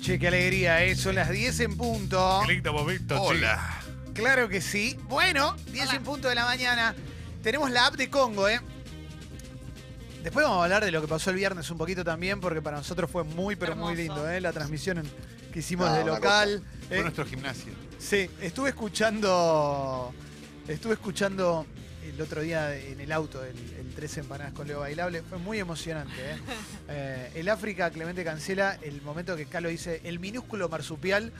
Che, qué alegría, ¿eh? Son las 10 en punto. Qué lindo momento, Hola. Claro que sí. Bueno, 10 en punto de la mañana. Tenemos la app de Congo, ¿eh? Después vamos a hablar de lo que pasó el viernes un poquito también, porque para nosotros fue muy, pero muy lindo, ¿eh? La transmisión en- que hicimos Ah, de local. Fue ¿eh? nuestro gimnasio. Sí, estuve escuchando. Estuve escuchando el otro día en el auto el, el Tres Empanadas con Leo Bailable. Fue muy emocionante. ¿eh? Eh, el África, Clemente cancela el momento que Calo dice el minúsculo marsupial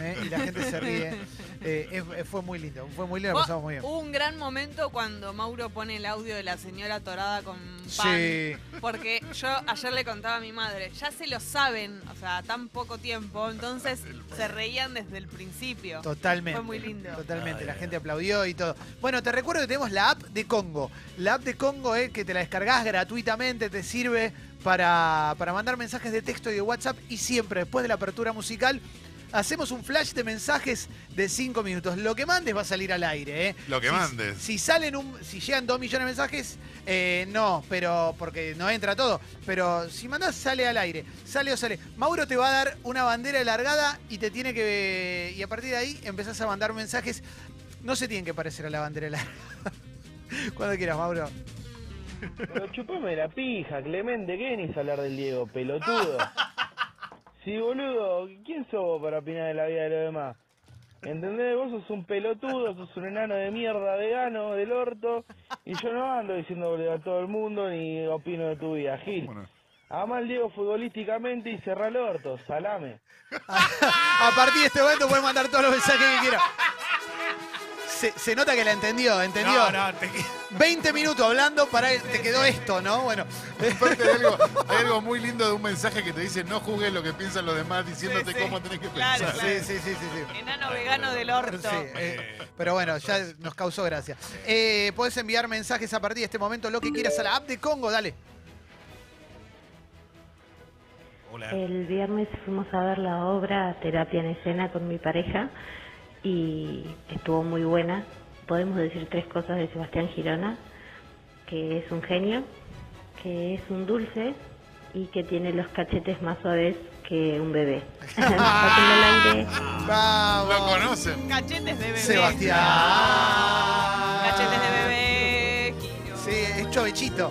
¿eh? y la gente se ríe. Eh, fue muy lindo. Fue muy lindo, lo pasamos muy bien. Hubo un gran momento cuando Mauro pone el audio de la señora torada con pan. Sí. Porque yo ayer le contaba a mi madre, ya se lo saben, o sea, tan poco tiempo, entonces se reían desde el principio. Totalmente. Fue muy lindo. Totalmente, la gente aplaudió y todo. Bueno, te recuerdo que tenemos la app de Congo. La app de Congo es que te la descargas gratuitamente, te sirve para, para mandar mensajes de texto y de WhatsApp y siempre después de la apertura musical hacemos un flash de mensajes de 5 minutos. Lo que mandes va a salir al aire, ¿eh? Lo que Si- mandes. Si salen un, si llegan 2 millones de mensajes, eh, no, pero porque no entra todo. Pero si mandás, sale al aire. Sale o sale. Mauro te va a dar una bandera largada y te tiene que. Y a partir de ahí empezás a mandar mensajes. No se tienen que parecer a la bandera largada. Cuando quieras, Mauro. Pero chupame la pija, Clemente, ¿qué venís a hablar del Diego, pelotudo? Sí, boludo, ¿quién sos vos para opinar de la vida de los demás? ¿Entendés? Vos sos un pelotudo, sos un enano de mierda, vegano, del orto, y yo no ando diciendo boludo a todo el mundo ni opino de tu vida, Gil. Bueno, Ama al Diego futbolísticamente y cerrá el orto, salame. A partir de este momento puedes mandar todos los mensajes que quieras. Se, se nota que la entendió, entendió. No, no, te- 20 minutos hablando, para te quedó esto, ¿no? Bueno. aparte hay algo, hay algo muy lindo de un mensaje que te dice no juzgues lo que piensan los demás diciéndote Sí, sí. cómo tenés que Claro, pensar. claro. Sí, sí, sí, sí. sí. Enano vegano del orto. Sí, eh, pero bueno, ya nos causó gracia. Eh, Puedes enviar mensajes a partir de este momento, lo que quieras a la app de Congo, dale. Hola. El viernes fuimos a ver la obra Terapia en Escena con mi pareja y estuvo muy buena. Podemos decir tres cosas de Sebastián Girona, que es un genio, que es un dulce y que tiene los cachetes más suaves que un bebé. Aire. Vamos. Lo conocen. Cachetes de bebé. Sebastián. Cachetes de bebé. Sí, es chovechito.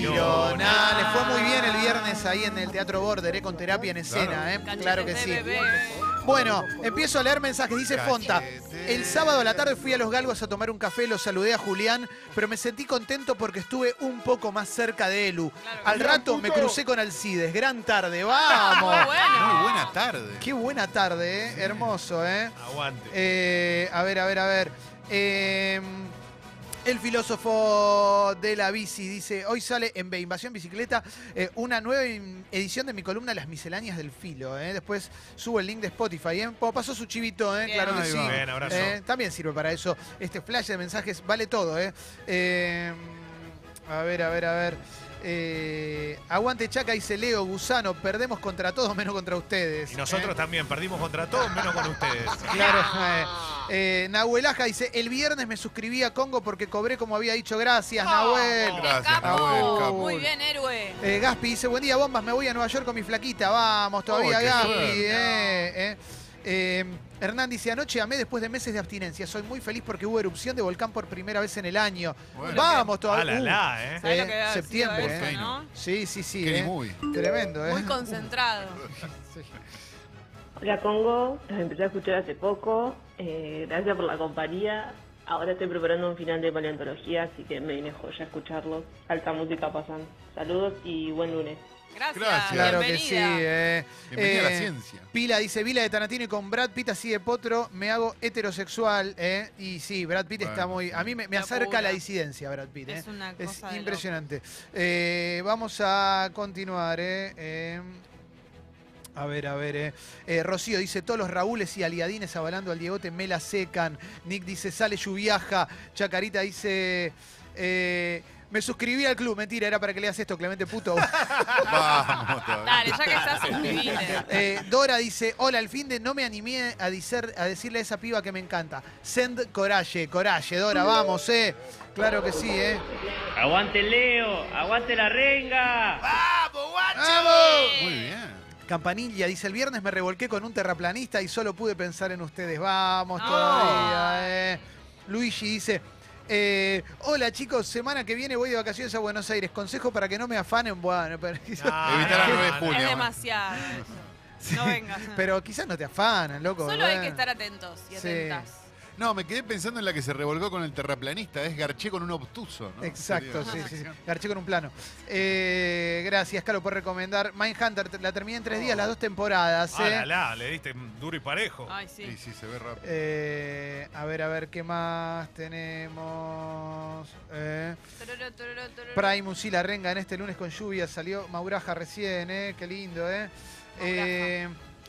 Girona. Girona. Le fue muy bien el viernes ahí en el Teatro Border, eh, con terapia en escena, ¿eh? Claro que sí. Bueno, empiezo a leer mensajes. Dice Fonta. El sábado a la tarde fui a Los Galgos a tomar un café, lo saludé a Julián, pero me sentí contento porque estuve un poco más cerca de Elu. Al rato me crucé con Alcides. Gran tarde, vamos. Muy buena tarde. Qué buena tarde, ¿eh? Hermoso, ¿eh? Aguante. Eh, a ver, a ver, a ver. Eh, el filósofo de la bici dice, hoy sale en B, Invasión Bicicleta, eh, una nueva edición de mi columna Las Misceláneas del Filo. ¿eh? Después subo el link de Spotify. ¿eh? Como pasó su chivito, ¿eh? Bien. claro que sí. va. Bien, abrazo. Eh, también sirve para eso. Este flash de mensajes vale todo. ¿eh? Eh, a ver, a ver, a ver. Eh, aguante Chaca, dice Leo, Gusano, perdemos contra todos menos contra ustedes. Y nosotros ¿eh? también perdimos contra todos, menos con ustedes. Claro. eh, eh, Nahuelaja dice, el viernes me suscribí a Congo porque cobré como había dicho. Gracias, Nahuel. Gracias. Nahuel, capo. Muy bien, héroe. Eh, Gaspi dice, buen día, bombas, me voy a Nueva York con mi flaquita. Vamos todavía, Oh, Gaspi. Hernán dice, anoche amé después de meses de abstinencia. Soy muy feliz porque hubo erupción de volcán por primera vez en el año. Bueno. Vamos Ah, todavía. la, Uh, la, ¿eh? ¿Sabes Eh, lo que debe haber septiembre, eso, eh. no? Sí, sí, sí. Qué eh. muy. Tremendo, ¿eh? Muy concentrado. Hola Congo, los empecé a escuchar hace poco. Eh, gracias por la compañía. Ahora estoy preparando un final de paleontología, así que me vine joya a escucharlo. Alta música pasan. Saludos y buen lunes. Gracias. Gracias. Claro que Bienvenida. sí. eh. Bienvenida a la Eh, ciencia. Pila dice, Vila de Tanatino y con Brad Pitt así de potro, me hago heterosexual. ¿eh? Y sí, Brad Pitt está muy... A mí me, acerca a la disidencia, Brad Pitt. ¿eh? Es una Es cosa de impresionante. Eh, vamos a continuar. ¿eh? Eh, a ver, a ver. Eh. Eh, Rocío dice, todos los Raúles y Aliadines avalando al Diegote me la secan. Nick dice, sale lluviaja. Chacarita dice... eh, me suscribí al club, mentira, era para que leas esto, Clemente Puto. Vamos todavía. Dale, ya que estás, suscribite. Eh, Dora dice, hola, al fin de no me animé a, dicer- a decirle a esa piba que me encanta. Send coraje, coraje, Dora, vamos, eh. Claro que sí, eh. Aguante Leo, aguante la renga. ¡Vamos, ¡Che! Muy bien. Campanilla dice, el viernes me revolqué con un terraplanista y solo pude pensar en ustedes. Vamos Ah. todavía. eh. Luigi dice, eh, hola chicos, semana que viene voy de vacaciones a Buenos Aires. Consejo para que no me afanen. Bueno, pero, Evitar la no, 9 de no, julio. Es bueno. demasiado eso. No vengas. pero quizás no te afanan, loco. Solo hay que estar atentos y Sí. atentas. No, me quedé pensando en la que se revolcó con el terraplanista. Es Garché con un obtuso, ¿no? Exacto, sí, sí, sí. Garché con un plano. Eh, gracias, Calo, por recomendar. Mindhunter, te- la terminé en tres días, las dos temporadas. Ah, eh. la, la, le diste duro y parejo. Ay, sí. Sí, sí, se ve rápido. Eh, a ver, a ver, ¿qué más tenemos? Eh, Tororo, tororo, tororo. Primus y la renga en este lunes con lluvia. Salió Mauraja recién, ¿eh? Qué lindo, ¿eh? Eh,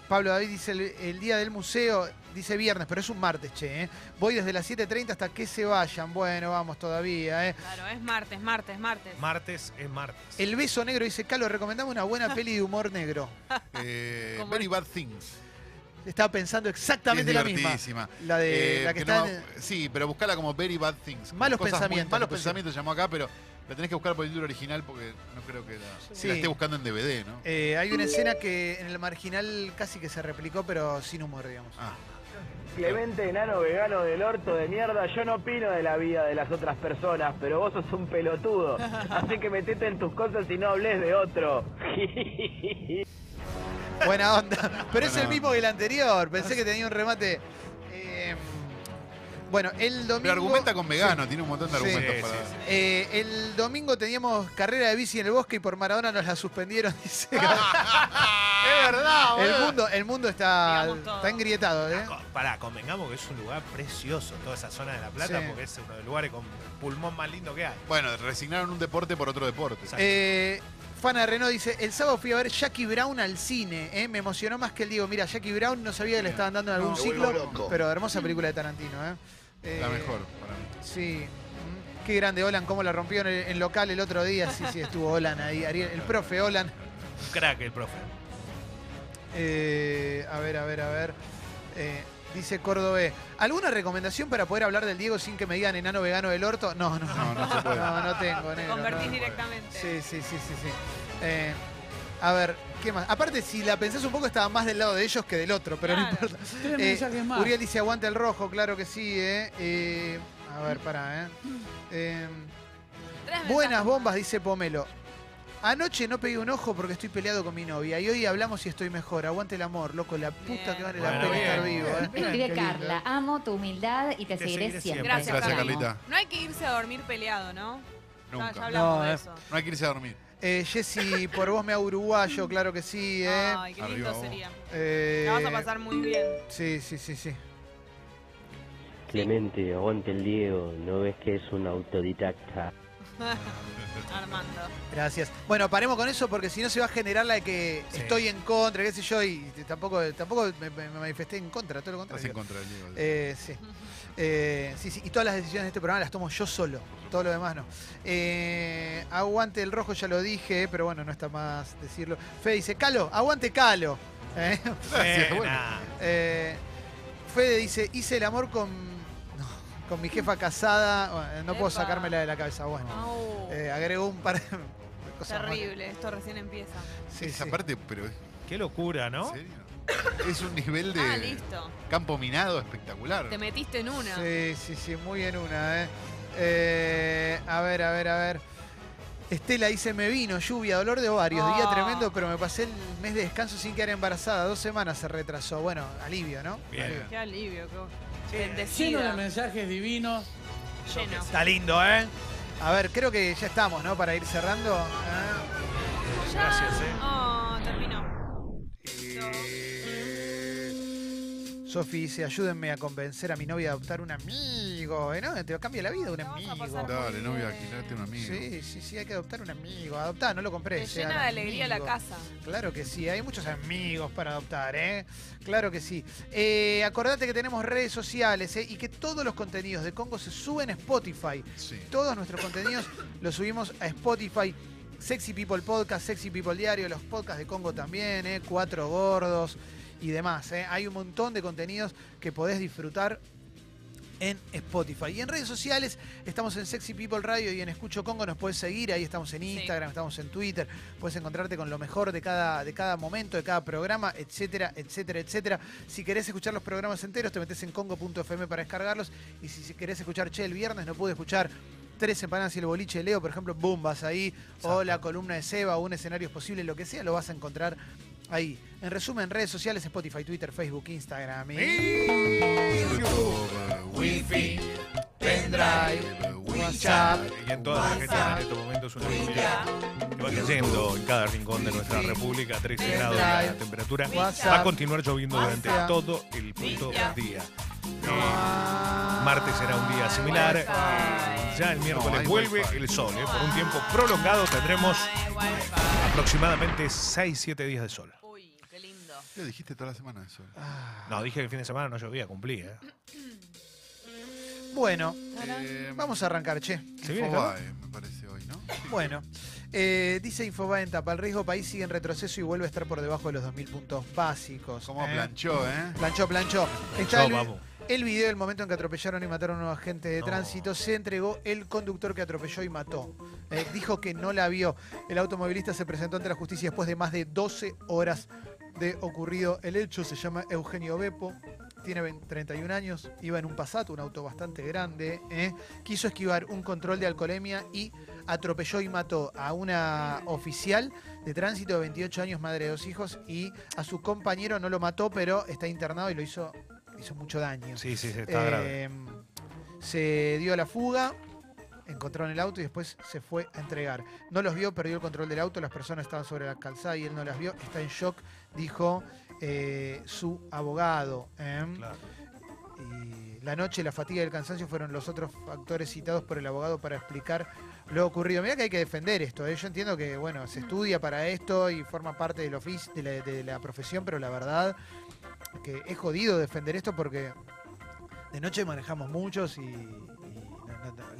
Pablo David dice el, el día del museo, dice viernes, pero es un martes, che, ¿eh? Voy desde las 7.30 hasta que se vayan. Bueno, vamos todavía, ¿eh? Claro, es martes, martes, martes. Martes es martes. El beso negro dice, Calo, recomendame una buena peli de humor negro. Eh, Como- Very Bad Things. Estaba pensando exactamente es la misma. divertidísima. La de Eh, la que, que está no- en- Sí, pero buscala como Very Bad Things. como Malos cosas muy- pensamientos, malos le pensamientos llamó acá, pero la tenés que buscar por el libro original porque no creo que la, que Sí. la esté buscando en DVD, ¿no? Eh, hay una escena que en el marginal casi que se replicó, pero sin humor, digamos. Ah, Clemente, enano vegano del orto de mierda, yo no opino de la vida de las otras personas, pero vos sos un pelotudo. Así que metete en tus cosas y no hables de otro. Buena onda. Pero es el mismo que el anterior. Pensé que tenía un remate. eh, bueno, el domingo. pero argumenta con vegano, tiene un montón de argumentos Sí, para. sí, sí. Eh, el domingo teníamos carrera de bici en el bosque y por Maradona nos la suspendieron. Dice. Es verdad, el mundo, el mundo está, Digamos todo. está engrietado, ¿eh? Co- Pará, convengamos que es un lugar precioso, toda esa zona de La Plata, Sí. porque es uno de los lugares con pulmón más lindo que hay. Bueno, resignaron un deporte por otro deporte. Exacto. Eh, Fana Renault dice, el sábado fui a ver Jackie Brown al cine, ¿eh? me emocionó más que el Diego. Mira, Jackie Brown no sabía que le estaban dando en algún No, ciclo, pero hermosa película de Tarantino. ¿eh? La Eh, mejor para mí. Sí. Mm, Qué grande Olan, cómo la rompió en, el, en local el otro día. Sí, sí, estuvo Olan ahí. Ariel, el profe Olan. Un crack el profe. Eh, a ver, a ver, a ver. Eh, dice Córdobé, ¿alguna recomendación para poder hablar del Diego sin que me digan enano vegano del orto? No, no, No, no se puede. no, no tengo, Te convertís no. directamente. Sí, sí, sí, sí, sí. Eh, a ver, ¿qué más? Aparte, si la pensás un poco, estaba más del lado de ellos que del otro, pero no importa. Tres Eh, mensajes más. Uriel dice, aguanta el rojo, claro que sí, ¿eh? Eh, a ver, pará, ¿eh? Eh, Tres Buenas bombas, dice Pomelo. Anoche no pegué un ojo porque estoy peleado con mi novia y hoy hablamos y estoy mejor. Aguante el amor, loco, la puta que vale la Bueno, pena estar bien. vivo. ¿eh? Escribe. Carla, amo tu humildad y te, Te seguiré, seguiré siempre. siempre. Gracias, Gracias, Carla. Carlita. No hay que irse a dormir peleado, ¿no? Ya, Nunca. ya hablamos No, de eh. eso. No hay que irse a dormir. Eh, Jessy, por vos me hago uruguayo, claro que sí, ¿eh? Ay, qué Arriba lindo vos. sería. Eh, La vas a pasar muy bien. Sí, sí, sí, sí. Clemente, aguante el Diego, ¿no ves que es un autodidacta? Armando. Gracias. Bueno, paremos con eso porque si no se va a generar la de que Sí. estoy en contra, qué sé yo, y tampoco, tampoco me, me manifesté en contra, todo lo Estás en contrario. contra. Eh, sí. Eh, sí, sí. Y todas las decisiones de este programa las tomo yo solo. Todo lo demás no. Eh, aguante el rojo, ya lo dije, pero bueno, no está más decirlo. Fede dice, Calo, aguante Calo. Eh, Gracias, bueno. Eh, Fede dice, hice el amor con, con mi jefa casada. Bueno, no puedo sacármela de la cabeza. Bueno, eh, agregó un par de cosas más. terrible, esto recién empieza. Sí, Esa sí. parte, pero ¿en Qué locura, ¿no? serio? Es un nivel de Ah, listo. campo minado espectacular. Te metiste en una. Sí, sí, sí, muy en una, ¿eh? Eh, a ver, a ver, a ver. Estela dice, me vino, lluvia, dolor de ovarios, día Oh. tremendo, pero me pasé el mes de descanso sin quedar embarazada. Dos semanas se retrasó. Bueno, alivio, ¿no? Bien. Alivio. Qué alivio, qué Lleno de mensajes divinos. Lleno. Está lindo, ¿eh? A ver, creo que ya estamos, ¿no? Para ir cerrando. Ah, Ya. Gracias, eh. Oh, terminó. Sofi dice, ayúdenme a convencer a mi novia a adoptar un amigo. ¿eh? ¿No? Te cambia la vida un amigo. Dale, novia, alquilate un amigo. Sí, sí, sí, hay que adoptar un amigo. Adoptar, no lo compré. Te llena de alegría la casa. Claro que sí, hay muchos amigos para adoptar, ¿eh? Claro que sí. Eh, acordate que tenemos redes sociales ¿eh? y que todos los contenidos de Congo se suben a Spotify. Sí. Todos nuestros contenidos los subimos a Spotify. Sexy People Podcast, Sexy People Diario, los podcasts de Congo también, ¿eh? Cuatro Gordos y demás. ¿eh? Hay un montón de contenidos que podés disfrutar en Spotify. Y en redes sociales estamos en Sexy People Radio y en Escucho Congo nos puedes seguir. Ahí estamos en Instagram, estamos en Twitter. Puedes encontrarte con lo mejor de cada, de cada momento, de cada programa, etcétera, etcétera, etcétera. Si querés escuchar los programas enteros, te metes en congo.fm para descargarlos. Y si querés escuchar Che el viernes, no pude escuchar tres empanadas y el boliche de Leo, por ejemplo, boom, vas ahí. O la columna de Seba, o un escenario es posible, lo que sea, lo vas a encontrar ahí. En resumen, redes sociales, Spotify, Twitter, Facebook, Instagram. y- YouTube, Wi-Fi, Pendrive, WhatsApp. Y en todas las que tienen en estos momentos una lluvia que va cayendo en cada rincón de nuestra república, 13 grados la temperatura. WhatsApp. Va a continuar lloviendo durante WhatsApp. todo el puto día. Eh, martes será un día similar. Eh, Ya el miércoles hay vuelve Wi-Fi. el sol. eh. Por un tiempo prolongado tendremos aproximadamente 6-7 días de sol. Uy, qué lindo. ¿Qué dijiste toda la semana eso? No, dije que el fin de semana no llovía, cumplí. ¿eh? Bueno, Eh, vamos a arrancar, che. ¿Se viene, Infobae, me parece hoy, ¿no? Bueno, eh, dice Infobae en tapa, el riesgo país sigue en retroceso y vuelve a estar por debajo de los 2.000 puntos básicos. Como ¿eh? planchó, ¿eh? Planchó, planchó. Está el, vamos. el video del momento en que atropellaron y mataron a un agente de No. tránsito. Se entregó el conductor que atropelló y mató. Eh, dijo que no la vio. El automovilista se presentó ante la justicia después de más de 12 horas de ocurrido el hecho. Se llama Eugenio Bepo. Tiene 20 31 años, iba en un Passat, un auto bastante grande. ¿eh? Quiso esquivar un control de alcoholemia y atropelló y mató a una oficial de tránsito de 28 años, madre de dos hijos, y a su compañero no lo mató, pero está internado y lo hizo, hizo mucho daño. Sí, sí, sí, está grave. Eh, Se dio a la fuga, encontraron el auto y después se fue a entregar. No los vio, perdió el control del auto, las personas estaban sobre la calzada y él no las vio, está en shock, dijo eh, su abogado. ¿eh? Claro. Y la noche, la fatiga y el cansancio fueron los otros factores citados por el abogado para explicar lo ocurrido. Mira que hay que defender esto. ¿eh? Yo entiendo que bueno, se estudia para esto y forma parte del oficio, de la, de la profesión, pero la verdad que es jodido defender esto porque de noche manejamos muchos y,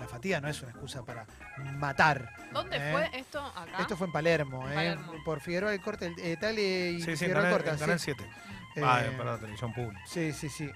la fatiga no es una excusa para matar. ¿Dónde ¿eh? fue esto? Acá. Esto fue en Palermo, En ¿eh? Palermo. por Figueroa del Corte, el- eh, Tale y Sí, sí, Figueroa del Corte. en Canal sí. 7. Ah, Eh, para la televisión pública. Sí, sí, sí.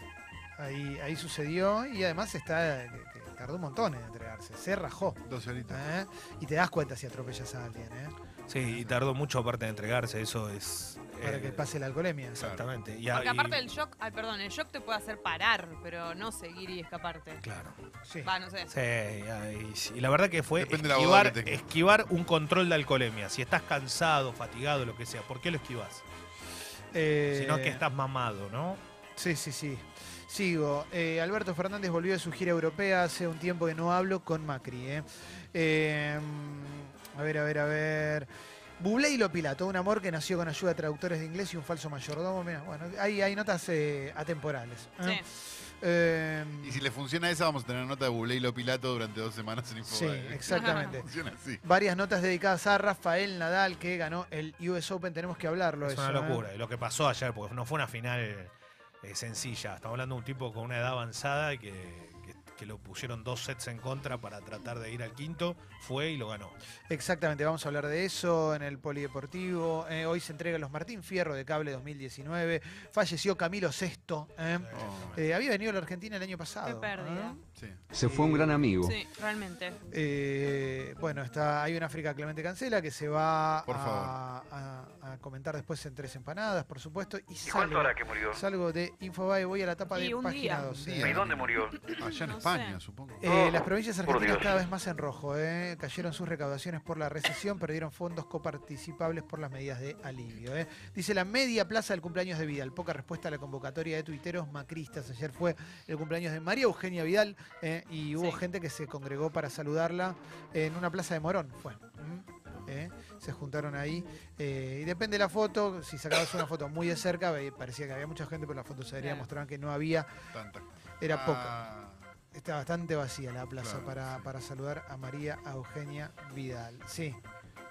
Ahí, ahí sucedió y además está que- que tardó un montón en entregarse. Se rajó. 12 horitas. ¿eh? Y te das cuenta si atropellas a alguien, ¿eh? Sí, y tardó mucho aparte de entregarse, eso es... Para eh, que pase la alcoholemia. Exactamente. Y, a- Porque y- aparte del shock, ay, perdón, el shock te puede hacer parar, pero no seguir y escaparte. Claro. Sí. Va, no sé. Sí, y, y la verdad que fue esquivar, que tenga. esquivar un control de alcoholemia. Si estás cansado, fatigado, lo que sea, ¿por qué lo esquivas? Eh, Si no es que estás mamado, ¿no? Sí, sí, sí. Sigo. Eh, Alberto Fernández volvió de su gira europea hace un tiempo que no hablo con Macri. ¿eh? Eh, a ver, a ver, a ver. Bublé y lo Pilato, un amor que nació con ayuda de traductores de inglés y un falso mayordomo. Mira, bueno, hay, hay notas eh, atemporales. ¿eh? Sí. Eh, Y si le funciona esa, vamos a tener nota de Bublé y lo Pilato durante dos semanas en sí, Infobae. exactamente. Funciona así. Varias notas dedicadas a Rafael Nadal, que ganó el US Open. Tenemos que hablarlo. Es eso, una ¿eh? locura. Y lo que pasó ayer, porque no fue una final eh, sencilla. Estamos hablando de un tipo con una edad avanzada y que, que- lo pusieron dos sets en contra para tratar de ir al quinto. Fue y lo ganó. Exactamente, vamos a hablar de eso en el Polideportivo. Eh, hoy se entrega los Martín Fierro de Cable 2019. Falleció Camilo Sesto. ¿eh? Oh, Eh, había venido a la Argentina el año pasado. Qué pérdida. ¿eh? sí. Se fue un gran amigo. Sí, realmente. Eh, bueno, está, hay un África Clemente Cancela que se va Por a, favor. a- a comentar después en Tres Empanadas, por supuesto. ¿Y, salgo, que murió? salgo de Infobae, voy a la tapa Y de un página día. 2. día. ¿Y dónde murió? Allá en No España, supongo. Eh, Oh, las provincias argentinas cada vez más en rojo. ¿eh? Cayeron sus recaudaciones por la recesión, perdieron fondos coparticipables por las medidas de alivio. ¿eh? Dice la media plaza del cumpleaños de Vidal. Poca respuesta a la convocatoria de tuiteros macristas. Ayer fue el cumpleaños de María Eugenia Vidal ¿eh? y hubo Sí. gente que se congregó para saludarla en una plaza de Morón. Fue. ¿eh? Se juntaron ahí. eh, y depende de la foto. Si sacabas una foto muy de cerca, parecía que había mucha gente, pero las fotos se vería Claro. mostraban que no había. Tanta. Era poca. Está bastante vacía la plaza Claro, para, sí. para saludar a María Eugenia Vidal. Sí,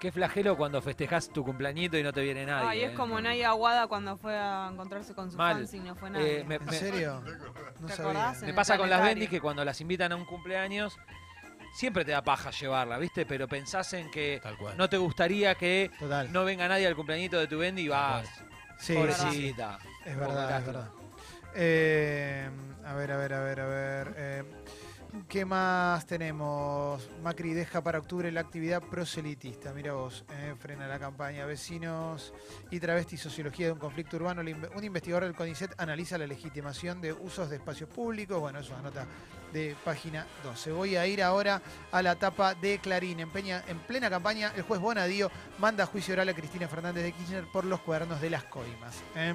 Qué flagelo cuando festejás tu cumpleañito y no te viene nadie. Ay, es ¿eh? como Naya Aguada cuando fue a encontrarse con su Mal. fans y no fue nadie. Eh, me, ¿en me- serio? No ¿Te sabía. me pasa con las bendis que cuando las invitan a un cumpleaños, siempre te da paja llevarla, ¿viste? Pero pensás en que Tal cual. no te gustaría que Total. no venga nadie al cumpleañito de tu bendi y vas. Sí. Pobrecita. Es verdad, es verdad. Eh, a ver, a ver, a ver, a ver. eh, ¿Qué más tenemos? Macri deja para octubre la actividad proselitista. Mira vos, eh, frena la campaña. Vecinos y travestis, sociología de un conflicto urbano. Un investigador del CONICET analiza la legitimación de usos de espacios públicos. Bueno, eso es una nota de página 12. Voy a ir ahora a la tapa de Clarín. En, en plena campaña, el juez Bonadío manda a juicio oral a Cristina Fernández de Kirchner por los cuadernos de las coimas. ¿eh?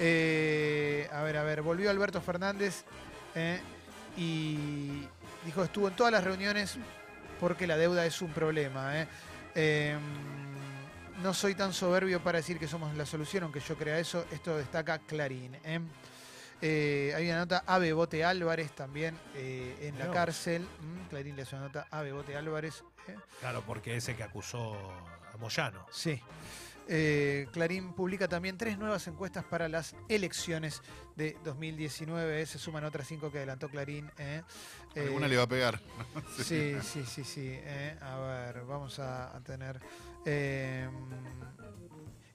Eh, a ver, a ver, volvió Alberto Fernández eh, y dijo estuvo en todas las reuniones porque la deuda es un problema. eh. Eh, no soy tan soberbio para decir que somos la solución, aunque yo crea eso. Esto destaca Clarín. eh. Eh, hay una nota a Bebote Álvarez también en la cárcel. Mm, Clarín le hace una nota a Bebote Álvarez. Claro, porque ese que acusó a Moyano. Sí. Eh, Clarín publica también tres nuevas encuestas para las elecciones de 2019. eh, Se suman otras cinco que adelantó Clarín. eh. Alguna Eh, le va a pegar. Sí, sí, sí, sí. eh. A ver, vamos a, a tener. eh,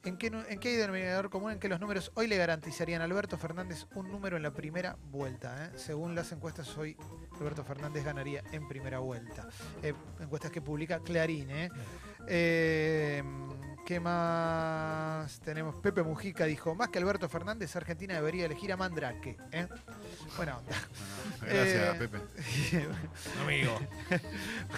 ¿En qué, nu- ¿En qué hay denominador común en que los números hoy le garantizarían a Alberto Fernández un número en la primera vuelta? eh? Según las encuestas, hoy Alberto Fernández ganaría en primera vuelta. Eh, encuestas que publica Clarín. ¿eh? ¿Qué más tenemos? Pepe Mujica dijo, más que Alberto Fernández, Argentina debería elegir a Mandrake. ¿eh? Buena onda. Gracias, Eh, Pepe. Amigo.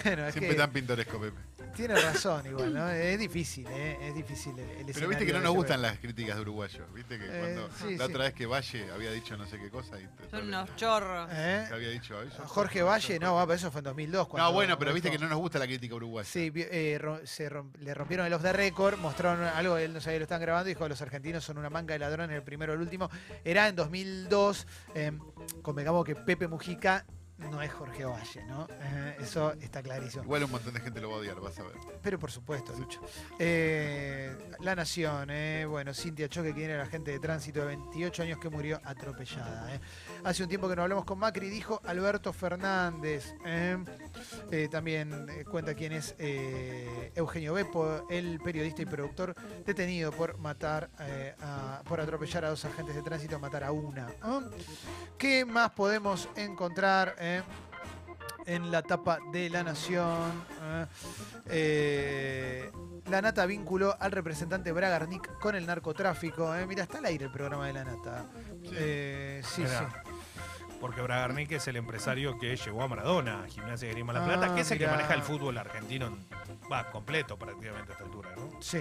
bueno, es Siempre que tan pintoresco, Pepe. tiene razón igual, ¿no? Es difícil, ¿eh? Es difícil el, el Pero viste que no nos gustan las críticas de uruguayos. Viste que Eh, cuando sí, la sí. otra vez que Valle había dicho no sé qué cosa y te- Son unos chorros. ¿Eh? que había dicho "Ay, sos- Jorge Valle, no, va, pero eso fue en 2002. cuando No, bueno, pero viste que no nos gusta la crítica uruguaya. Sí, eh, se le rompieron el off the record, mostraron algo, él no sabía, lo están grabando, dijo los argentinos son una manga de ladrones, el primero el último. Era en 2002, eh, convengamos que Pepe Mujica no es Jorge Valle, ¿no? Eh, eso está clarísimo. Igual un montón de gente lo va a odiar, vas a ver. Pero por supuesto, Lucho. Eh, la Nación, eh, bueno, Cintia Choque, quien era la agente de tránsito de 28 años que murió atropellada. Hace un tiempo que no hablamos con Macri, dijo Alberto Fernández. también cuenta quién es Eugenio Beppo, el periodista y productor detenido por matar, a- por atropellar a dos agentes de tránsito, matar a una. ¿Qué más podemos encontrar? Eh? en la tapa de La Nación. ¿eh? Eh, la Nata vinculó al representante Bragarnik con el narcotráfico. ¿eh? Mira, está al aire el programa de La Nata. Sí, sí. Porque Bragarnik es el empresario que llevó a Maradona a Gimnasia de Grima La Ah, Plata, que es el que maneja el fútbol argentino, en- va, completo prácticamente a esta altura, ¿no? Sí.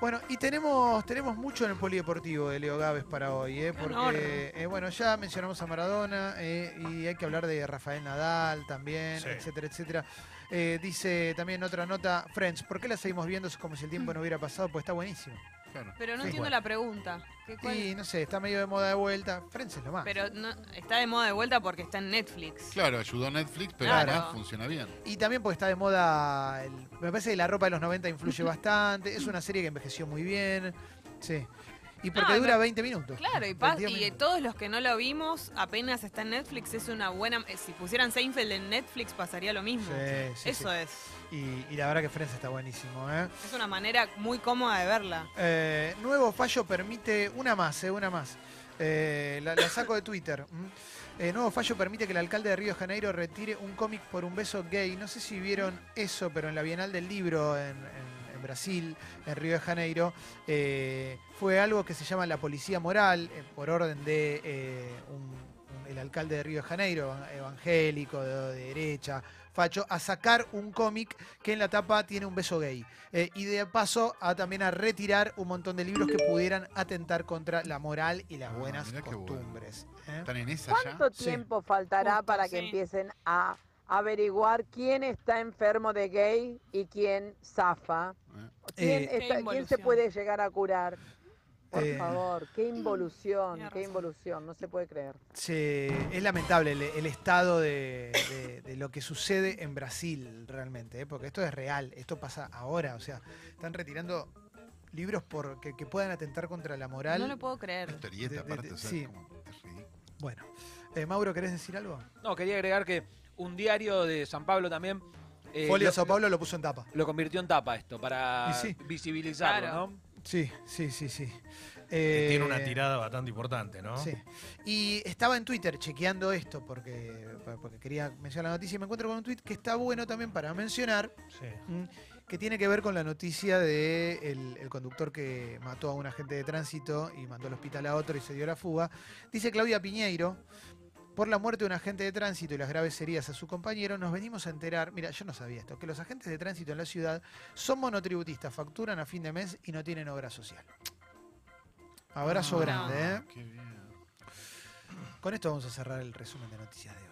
Bueno, y tenemos, tenemos mucho en el polideportivo de Leo Gávez para hoy, ¿eh? porque eh, bueno, ya mencionamos a Maradona eh, y hay que hablar de Rafael Nadal también, Sí. etcétera, etcétera. Eh, dice también otra nota, Friends, ¿por qué la seguimos viendo como si el tiempo no hubiera pasado? Pues está buenísimo. Claro. Pero no Sí. entiendo Bueno. la pregunta. ¿Qué, cuál- Y no sé, está medio de moda de vuelta. Friends es lo más. Pero no, está de moda de vuelta porque está en Netflix. Claro, ayudó Netflix, pero Claro. además funciona bien. Y también porque está de moda. el- me parece que la ropa de los 90 influye bastante. Es una serie que envejeció muy bien. Sí. Y porque No, dura me- 20 minutos. Claro, y, pas- 22 y minutos. todos los que no lo vimos, apenas está en Netflix, es una buena... eh, Si pusieran Seinfeld en Netflix pasaría lo mismo. Sí, sí, Eso sí. es. Y, y la verdad que Friends está buenísimo. ¿eh? Es una manera muy cómoda de verla. Eh, nuevo fallo permite. Una más, eh, una más. Eh, la, la saco de Twitter. ¿m? Eh, nuevo fallo permite que el alcalde de Río de Janeiro retire un cómic por un beso gay. No sé si vieron eso, pero en la Bienal del Libro en, en- en Brasil, en Río de Janeiro, eh, fue algo que se llama la policía moral, eh, por orden de eh, un- un- el alcalde de Río de Janeiro, evan- evangélico, de, de derecha, facho, a sacar un cómic que en la tapa tiene un beso gay. Eh, y de paso a también a retirar un montón de libros que pudieran atentar contra la moral y las Ah, buenas bueno. costumbres. ¿eh? ¿Están en esa ya? ¿Cuánto Sí. tiempo faltará Justo, para que sí. empiecen a averiguar quién está enfermo de gay y quién zafa? ¿Quién, Eh, está- quién se puede llegar a curar? Por Eh, favor, qué involución, Tiene qué involución, no se puede creer. se- es lamentable el, el estado de, de- de lo que sucede en Brasil realmente, ¿eh? porque esto es real, esto pasa ahora, o sea, están retirando libros por, que, que puedan atentar contra la moral. No lo puedo creer. Historieta de- de- aparte, o sea, sí. como- es ridículo. Bueno, Eh, Mauro, ¿querés decir algo? No, quería agregar que un diario de San Pablo también. eh, Folio lo- Sao Paulo lo puso en tapa. Lo convirtió en tapa esto, para sí. visibilizarlo, Claro. ¿no? Sí, sí, sí, sí. Eh, Tiene una tirada bastante importante, ¿no? Sí. Y estaba en Twitter chequeando esto porque, porque quería mencionar la noticia y me encuentro con un tweet que está bueno también para mencionar, Sí. que tiene que ver con la noticia de el, el conductor que mató a un agente de tránsito y mandó al hospital a otro y se dio la fuga. Dice Claudia Piñeiro, por la muerte de un agente de tránsito y las graves heridas a su compañero, nos venimos a enterar, mira, yo no sabía esto, que los agentes de tránsito en la ciudad son monotributistas, facturan a fin de mes y no tienen obra social. Abrazo No. grande, ¿eh? Qué bien. Con esto vamos a cerrar el resumen de noticias de hoy.